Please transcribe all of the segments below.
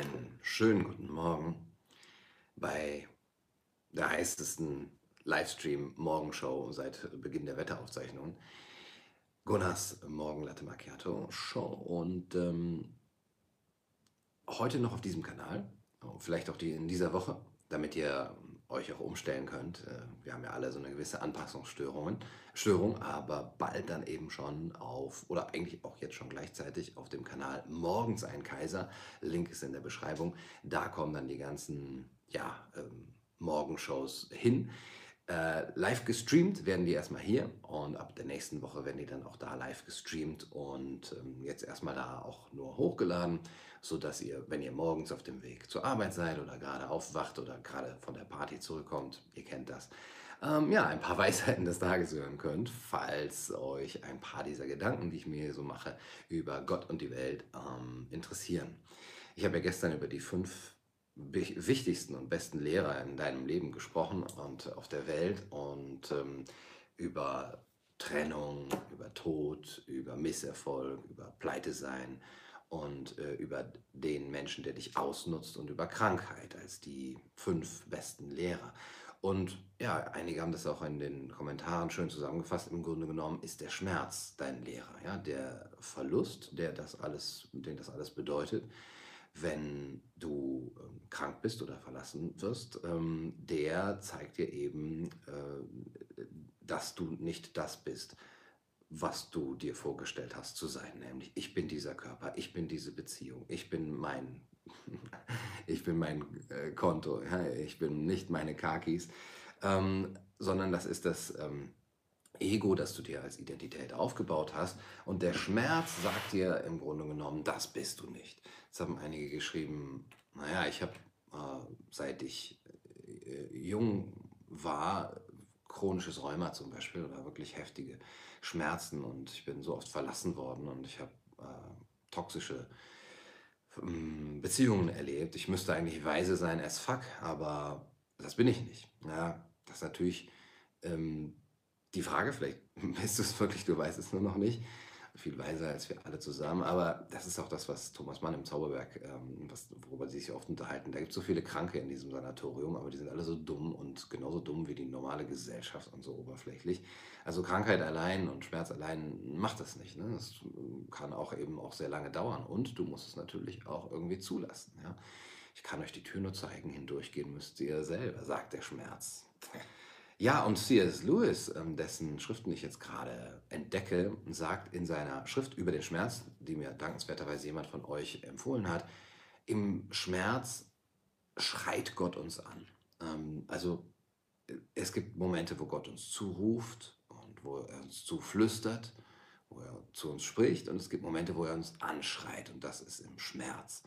Einen schönen guten Morgen bei der heißesten Livestream-Morgenshow seit Beginn der Wetteraufzeichnungen. Gunnars Morgen Latte Macchiato Show und ähm, heute noch auf diesem Kanal, vielleicht auch die in dieser Woche, damit ihr euch auch umstellen könnt. Äh, wir haben ja alle so eine gewisse Anpassungsstörung, Störung, aber bald dann eben schon auf, oder eigentlich auch jetzt schon gleichzeitig auf dem Kanal Morgens ein Kaiser. Link ist in der Beschreibung. Da kommen dann die ganzen ja, ähm, Morgenshows hin. Äh, live gestreamt werden die erstmal hier und ab der nächsten Woche werden die dann auch da live gestreamt und ähm, jetzt erstmal da auch nur hochgeladen, sodass ihr, wenn ihr morgens auf dem Weg zur Arbeit seid oder gerade aufwacht oder gerade von der Party zurückkommt, ihr kennt das, ähm, ja, ein paar Weisheiten des Tages hören könnt, falls euch ein paar dieser Gedanken, die ich mir so mache, über Gott und die Welt ähm, interessieren. Ich habe ja gestern über die fünf wichtigsten und besten Lehrer in deinem Leben gesprochen und auf der Welt und ähm, über Trennung, über Tod, über Misserfolg, über Pleite sein und äh, über den Menschen, der dich ausnutzt und über Krankheit als die fünf besten Lehrer. Und ja, einige haben das auch in den Kommentaren schön zusammengefasst. Im Grunde genommen ist der Schmerz dein Lehrer, ja, der Verlust, der das alles, den das alles bedeutet wenn du ähm, krank bist oder verlassen wirst, ähm, der zeigt dir eben, äh, dass du nicht das bist, was du dir vorgestellt hast zu sein. Nämlich, ich bin dieser Körper, ich bin diese Beziehung, ich bin mein, ich bin mein äh, Konto, ja, ich bin nicht meine Kakis, ähm, sondern das ist das ähm, Ego, das du dir als Identität aufgebaut hast. Und der Schmerz sagt dir im Grunde genommen, das bist du nicht. Jetzt haben einige geschrieben, naja, ich habe, äh, seit ich äh, jung war, chronisches Rheuma zum Beispiel oder wirklich heftige Schmerzen und ich bin so oft verlassen worden und ich habe äh, toxische ähm, Beziehungen erlebt. Ich müsste eigentlich weise sein as fuck, aber das bin ich nicht. Ja, das ist natürlich ähm, die Frage, vielleicht bist du es wirklich, du weißt es nur noch nicht, viel weiser als wir alle zusammen, aber das ist auch das, was Thomas Mann im Zauberberg, ähm, was, worüber sie sich oft unterhalten. Da gibt es so viele Kranke in diesem Sanatorium, aber die sind alle so dumm und genauso dumm wie die normale Gesellschaft und so oberflächlich. Also Krankheit allein und Schmerz allein macht das nicht. Ne? Das kann auch eben auch sehr lange dauern und du musst es natürlich auch irgendwie zulassen. Ja? Ich kann euch die Tür nur zeigen, hindurchgehen müsst ihr selber, sagt der Schmerz. Ja, und C.S. Lewis, ähm, dessen Schriften ich jetzt gerade entdecke, sagt in seiner Schrift über den Schmerz, die mir dankenswerterweise jemand von euch empfohlen hat, im Schmerz schreit Gott uns an. Ähm, also es gibt Momente, wo Gott uns zuruft und wo er uns zuflüstert, wo er zu uns spricht und es gibt Momente, wo er uns anschreit und das ist im Schmerz.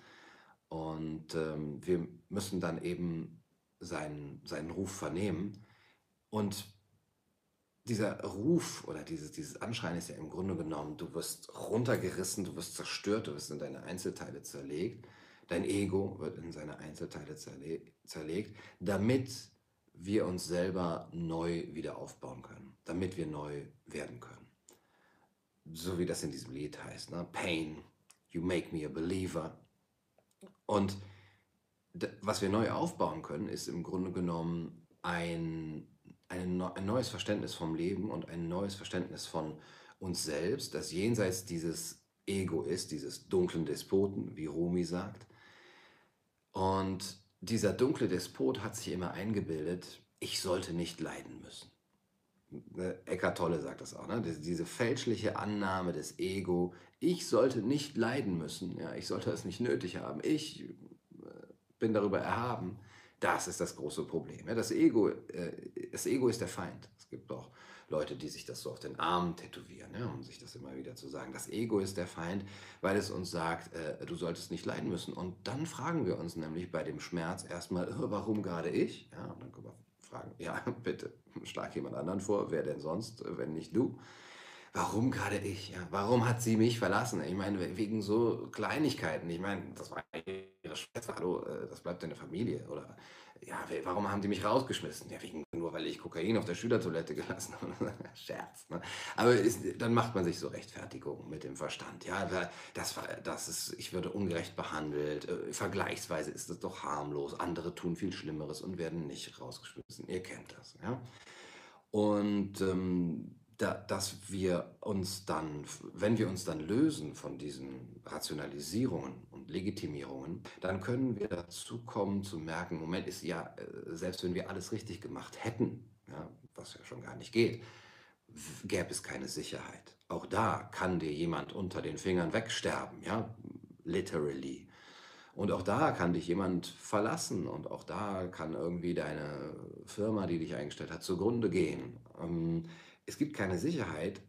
Und ähm, wir müssen dann eben seinen, seinen Ruf vernehmen und dieser Ruf oder dieses, dieses Anschreien ist ja im Grunde genommen, du wirst runtergerissen, du wirst zerstört, du wirst in deine Einzelteile zerlegt. Dein Ego wird in seine Einzelteile zerle zerlegt, damit wir uns selber neu wieder aufbauen können, damit wir neu werden können. So wie das in diesem Lied heißt, ne? Pain, you make me a believer. Und was wir neu aufbauen können, ist im Grunde genommen ein ein, ein neues Verständnis vom Leben und ein neues Verständnis von uns selbst, das jenseits dieses Ego ist, dieses dunklen Despoten, wie Rumi sagt. Und dieser dunkle Despot hat sich immer eingebildet, ich sollte nicht leiden müssen. Ne, Eckart Tolle sagt das auch, ne? diese fälschliche Annahme des Ego, ich sollte nicht leiden müssen, ja, ich sollte es nicht nötig haben, ich äh, bin darüber erhaben. Das ist das große Problem. Das Ego, äh, das Ego ist der Feind. Es gibt auch Leute, die sich das so auf den Arm tätowieren, um sich das immer wieder zu sagen. Das Ego ist der Feind, weil es uns sagt, äh, du solltest nicht leiden müssen. Und dann fragen wir uns nämlich bei dem Schmerz erstmal, äh, warum gerade ich? Und dann können wir fragen, ja, bitte, schlag jemand anderen vor, wer denn sonst, wenn nicht du? Warum gerade ich? Ja? Warum hat sie mich verlassen? Ich meine, wegen so Kleinigkeiten. Ich meine, das war ihre Schwester, hallo, äh, das bleibt deine Familie. Oder ja, warum haben die mich rausgeschmissen? Ja, wegen nur weil ich Kokain auf der Schülertoilette gelassen habe. Scherz. Ne? Aber ist, dann macht man sich so Rechtfertigungen mit dem Verstand. Ja, das war, das ist, ich würde ungerecht behandelt. Äh, vergleichsweise ist es doch harmlos. Andere tun viel Schlimmeres und werden nicht rausgeschmissen. Ihr kennt das. Ja? Und ähm, da, dass wir uns dann, wenn wir uns dann lösen von diesen Rationalisierungen und Legitimierungen, dann können wir dazu kommen zu merken, Moment ist ja, äh, selbst wenn wir alles richtig gemacht hätten, ja, was ja schon gar nicht geht, gäbe es keine Sicherheit. Auch da kann dir jemand unter den Fingern wegsterben, ja, literally. Und auch da kann dich jemand verlassen und auch da kann irgendwie deine Firma, die dich eingestellt hat, zugrunde gehen. Ähm, es gibt keine Sicherheit,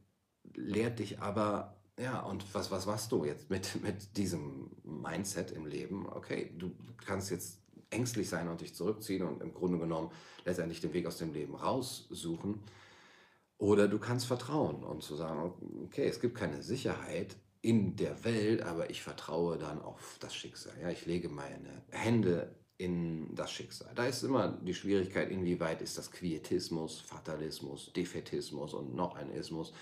lehrt dich aber, ja, und was, was machst du jetzt mit, mit diesem Mindset im Leben? Okay, du kannst jetzt ängstlich sein und dich zurückziehen und im Grunde genommen letztendlich den Weg aus dem Leben raussuchen. Oder du kannst vertrauen und zu sagen, okay, es gibt keine Sicherheit in der Welt, aber ich vertraue dann auf das Schicksal. Ja, ich lege meine Hände in das Schicksal. Da ist immer die Schwierigkeit, inwieweit ist das Quietismus, Fatalismus, Defetismus und noch ein Ismus.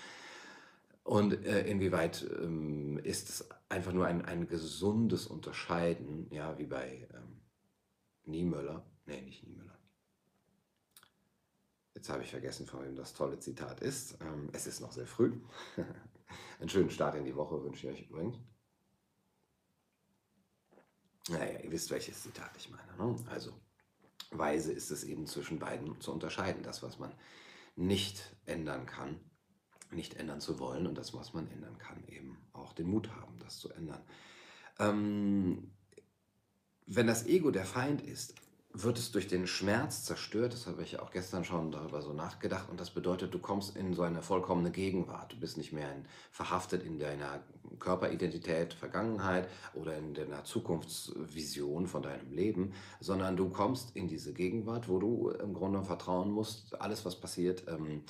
Und äh, inwieweit ähm, ist es einfach nur ein, ein gesundes Unterscheiden, ja, wie bei ähm, Niemöller. Nee, nicht Niemöller. Jetzt habe ich vergessen, von wem das tolle Zitat ist. Ähm, es ist noch sehr früh. Einen schönen Start in die Woche wünsche ich euch übrigens. Naja, ihr wisst, welches Zitat ich meine. Ne? Also, weise ist es eben zwischen beiden zu unterscheiden. Das, was man nicht ändern kann, nicht ändern zu wollen und das, was man ändern kann, eben auch den Mut haben, das zu ändern. Ähm, wenn das Ego der Feind ist, wird es durch den Schmerz zerstört. Das habe ich auch gestern schon darüber so nachgedacht. Und das bedeutet, du kommst in so eine vollkommene Gegenwart. Du bist nicht mehr in, verhaftet in deiner Körperidentität, Vergangenheit oder in deiner Zukunftsvision von deinem Leben, sondern du kommst in diese Gegenwart, wo du im Grunde vertrauen musst, alles, was passiert, ähm,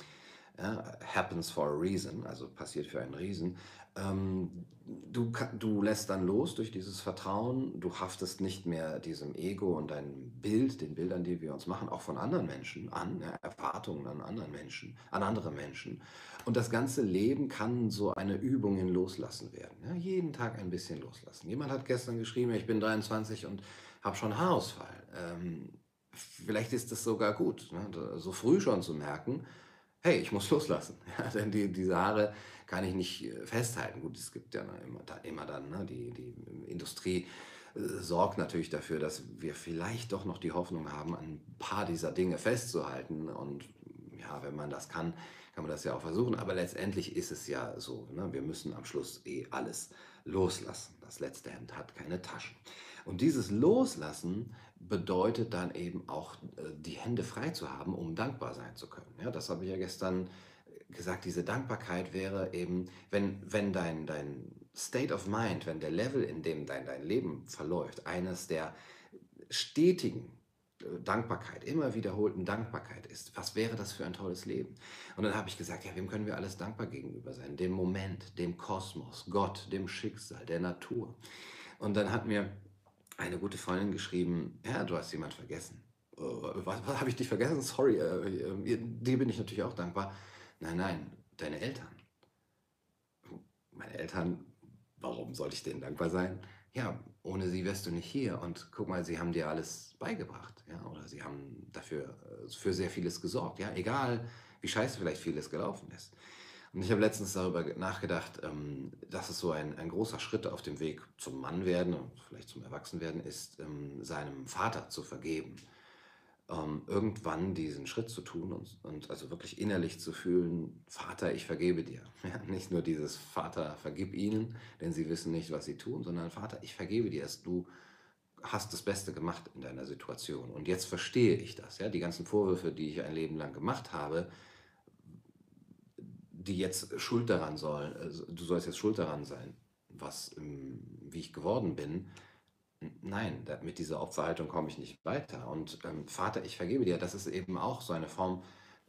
ja, happens for a reason, also passiert für einen Riesen. Ähm, du, du lässt dann los durch dieses Vertrauen, du haftest nicht mehr diesem Ego und deinem Bild, den Bildern, die wir uns machen, auch von anderen Menschen an, ja, Erwartungen an anderen Menschen, an andere Menschen. Und das ganze Leben kann so eine Übung in Loslassen werden. Ja, jeden Tag ein bisschen loslassen. Jemand hat gestern geschrieben, ich bin 23 und habe schon Haarausfall. Ähm, vielleicht ist es sogar gut, ne, so früh schon zu merken, hey, ich muss loslassen. Ja, denn die, diese Haare kann ich nicht äh, festhalten. Gut, es gibt ja immer, immer dann, ne, die, die Industrie äh, sorgt natürlich dafür, dass wir vielleicht doch noch die Hoffnung haben, ein paar dieser Dinge festzuhalten. Und ja, wenn man das kann, kann man das ja auch versuchen. Aber letztendlich ist es ja so, ne, wir müssen am Schluss eh alles loslassen. Das letzte Hemd hat keine Taschen. Und dieses Loslassen bedeutet dann eben auch, äh, die Hände frei zu haben, um dankbar sein zu können. Ja, das habe ich ja gestern gesagt, diese Dankbarkeit wäre eben, wenn, wenn dein, dein State of Mind, wenn der Level, in dem dein, dein Leben verläuft, eines der stetigen Dankbarkeit, immer wiederholten Dankbarkeit ist, was wäre das für ein tolles Leben? Und dann habe ich gesagt, ja, wem können wir alles dankbar gegenüber sein? Dem Moment, dem Kosmos, Gott, dem Schicksal, der Natur. Und dann hat mir eine gute Freundin geschrieben, ja, du hast jemand vergessen. Äh, was, was habe ich dich vergessen? Sorry, äh, äh, dir bin ich natürlich auch dankbar. Nein, nein, deine Eltern. Meine Eltern, warum sollte ich denen dankbar sein? Ja, ohne sie wärst du nicht hier. Und guck mal, sie haben dir alles beigebracht, ja, oder sie haben dafür für sehr vieles gesorgt, ja, egal wie scheiße vielleicht vieles gelaufen ist. Und ich habe letztens darüber nachgedacht, ähm, dass es so ein, ein großer Schritt auf dem Weg zum Mannwerden und vielleicht zum Erwachsenwerden ist, ähm, seinem Vater zu vergeben. Ähm, irgendwann diesen Schritt zu tun und, und, also wirklich innerlich zu fühlen, Vater, ich vergebe dir. Ja, nicht nur dieses Vater, vergib ihnen, denn sie wissen nicht, was sie tun, sondern Vater, ich vergebe dir, dass du hast das Beste gemacht in deiner Situation. Und jetzt verstehe ich das. Ja? Die ganzen Vorwürfe, die ich ein Leben lang gemacht habe, die jetzt schuld daran sollen, also du sollst jetzt schuld daran sein, was, wie ich geworden bin. Nein, mit dieser Opferhaltung komme ich nicht weiter. Und ähm, Vater, ich vergebe dir, das ist eben auch so eine Form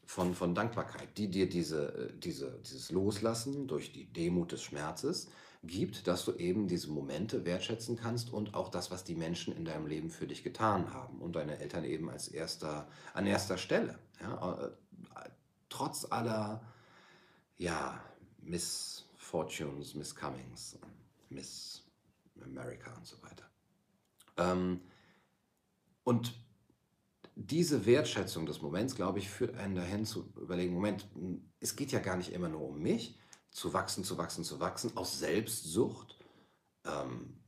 von, von Dankbarkeit, die dir diese, äh, diese, dieses Loslassen durch die Demut des Schmerzes gibt, dass du eben diese Momente wertschätzen kannst und auch das, was die Menschen in deinem Leben für dich getan haben und deine Eltern eben als erster, an erster Stelle. Ja, äh, trotz aller ja, Misfortunes, Miscomings, Miss America und so weiter. Ähm, und diese Wertschätzung des Moments, glaube ich, führt einen dahin zu überlegen, Moment, es geht ja gar nicht immer nur um mich, zu wachsen, zu wachsen, zu wachsen, aus Selbstsucht, ähm,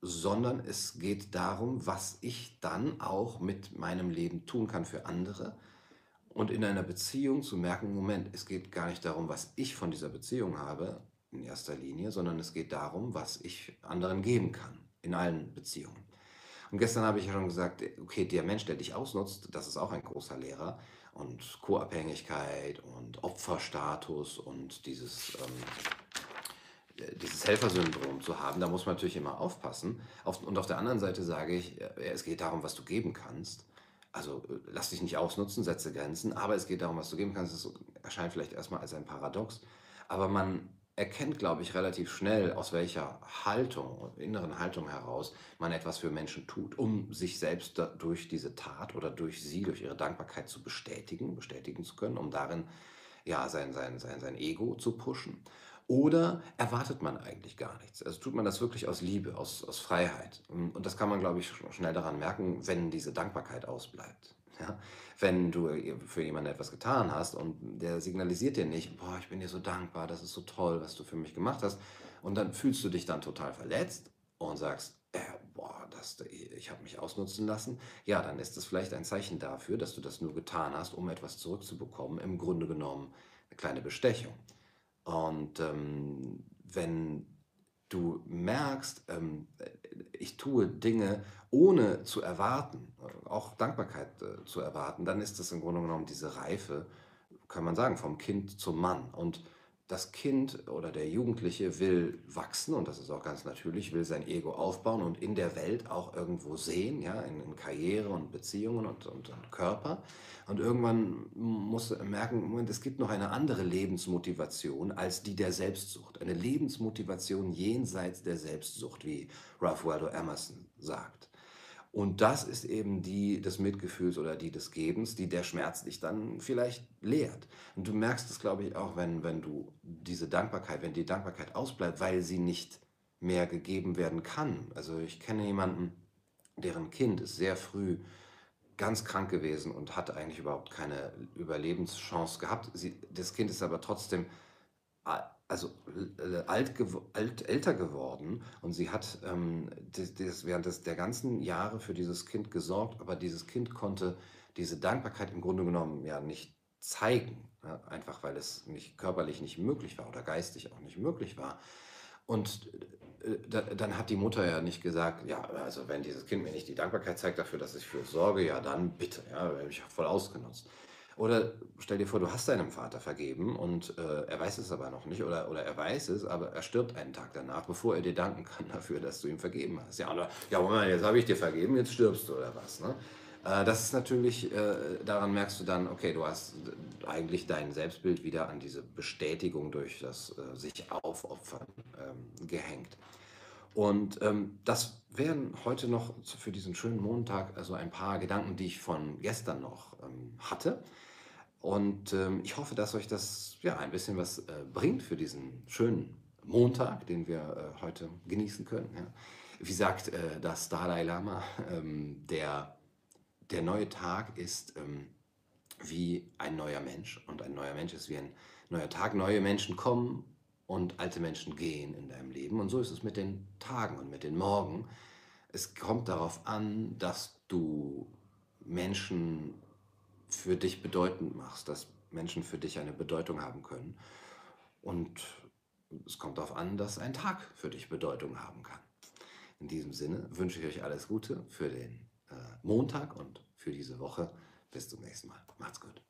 sondern es geht darum, was ich dann auch mit meinem Leben tun kann für andere und in einer Beziehung zu merken, Moment, es geht gar nicht darum, was ich von dieser Beziehung habe in erster Linie, sondern es geht darum, was ich anderen geben kann in allen Beziehungen. Und gestern habe ich ja schon gesagt, okay, der Mensch, der dich ausnutzt, das ist auch ein großer Lehrer. Und Co-Abhängigkeit und Opferstatus und dieses, ähm, äh, dieses Helfersyndrom zu haben, da muss man natürlich immer aufpassen. und auf der anderen Seite sage ich, äh, es geht darum, was du geben kannst. Also äh, lass dich nicht ausnutzen, setze Grenzen, aber es geht darum, was du geben kannst. Das erscheint vielleicht erstmal als ein Paradox, aber man erkennt, glaube ich, relativ schnell, aus welcher Haltung, inneren Haltung heraus man etwas für Menschen tut, um sich selbst durch diese Tat oder durch sie, durch ihre Dankbarkeit zu bestätigen, bestätigen zu können, um darin ja, sein, sein, sein, sein Ego zu pushen. Oder erwartet man eigentlich gar nichts? Also tut man das wirklich aus Liebe, aus, aus Freiheit. Und das kann man, glaube ich, schnell daran merken, wenn diese Dankbarkeit ausbleibt. Ja? Wenn du für jemanden etwas getan hast und der signalisiert dir nicht, boah, ich bin dir so dankbar, das ist so toll, was du für mich gemacht hast. Und dann fühlst du dich dann total verletzt und sagst, äh, boah, das, ich habe mich ausnutzen lassen. Ja, dann ist das vielleicht ein Zeichen dafür, dass du das nur getan hast, um etwas zurückzubekommen. Im Grunde genommen eine kleine Bestechung. Und ähm, wenn du merkst, ähm, ich tue Dinge ohne zu erwarten, auch Dankbarkeit äh, zu erwarten, dann ist das im Grunde genommen diese Reife, kann man sagen, vom Kind zum Mann. Und das Kind oder der Jugendliche will wachsen und das ist auch ganz natürlich, will sein Ego aufbauen und in der Welt auch irgendwo sehen, ja, in, in Karriere und Beziehungen und, und, und, Körper. Und irgendwann muss er merken, Moment, es gibt noch eine andere Lebensmotivation als die der Selbstsucht. Eine Lebensmotivation jenseits der Selbstsucht, wie Ralph Waldo Emerson sagt. Und das ist eben die des Mitgefühls oder die des Gebens, die der Schmerz dich dann vielleicht lehrt. Und du merkst es, glaube ich, auch, wenn, wenn du diese Dankbarkeit, wenn die Dankbarkeit ausbleibt, weil sie nicht mehr gegeben werden kann. Also ich kenne jemanden, deren Kind ist sehr früh ganz krank gewesen und hat eigentlich überhaupt keine Überlebenschance gehabt. Sie, das Kind ist aber trotzdem also alt, alt, älter geworden und sie hat ähm, das, das während des, der ganzen Jahre für dieses Kind gesorgt, aber dieses Kind konnte diese Dankbarkeit im Grunde genommen ja nicht zeigen, ja, einfach weil es nicht körperlich nicht möglich war oder geistig auch nicht möglich war. Und äh, da, dann hat die Mutter ja nicht gesagt, ja, also wenn dieses Kind mir nicht die Dankbarkeit zeigt dafür, dass ich für es sorge, ja dann bitte, ja, habe ich voll ausgenutzt. Oder stell dir vor, du hast deinem Vater vergeben und äh, er weiß es aber noch nicht oder, oder er weiß es, aber er stirbt einen Tag danach, bevor er dir danken kann dafür, dass du ihm vergeben hast. Ja, oder, ja Moment, jetzt habe ich dir vergeben, jetzt stirbst du oder was. Ne? Äh, das ist natürlich, äh, daran merkst du dann, okay, du hast eigentlich dein Selbstbild wieder an diese Bestätigung durch das äh, sich aufopfern ähm, gehängt. Und ähm, das wären heute noch für diesen schönen Montag also ein paar Gedanken, die ich von gestern noch ähm, hatte. Und ähm, ich hoffe, dass euch das ja ein bisschen was äh, bringt für diesen schönen Montag, den wir äh, heute genießen können. Ja. Wie sagt äh, das Dalai Lama, ähm, der, der neue Tag ist ähm, wie ein neuer Mensch und ein neuer Mensch ist wie ein neuer Tag. Neue Menschen kommen und alte Menschen gehen in deinem Leben. Und so ist es mit den Tagen und mit den Morgen. Es kommt darauf an, dass du Menschen für dich bedeutend machst, dass Menschen für dich eine Bedeutung haben können. Und es kommt darauf an, dass ein Tag für dich Bedeutung haben kann. In diesem Sinne wünsche ich euch alles Gute für den äh, Montag und für diese Woche. Bis zum nächsten Mal. Macht's gut.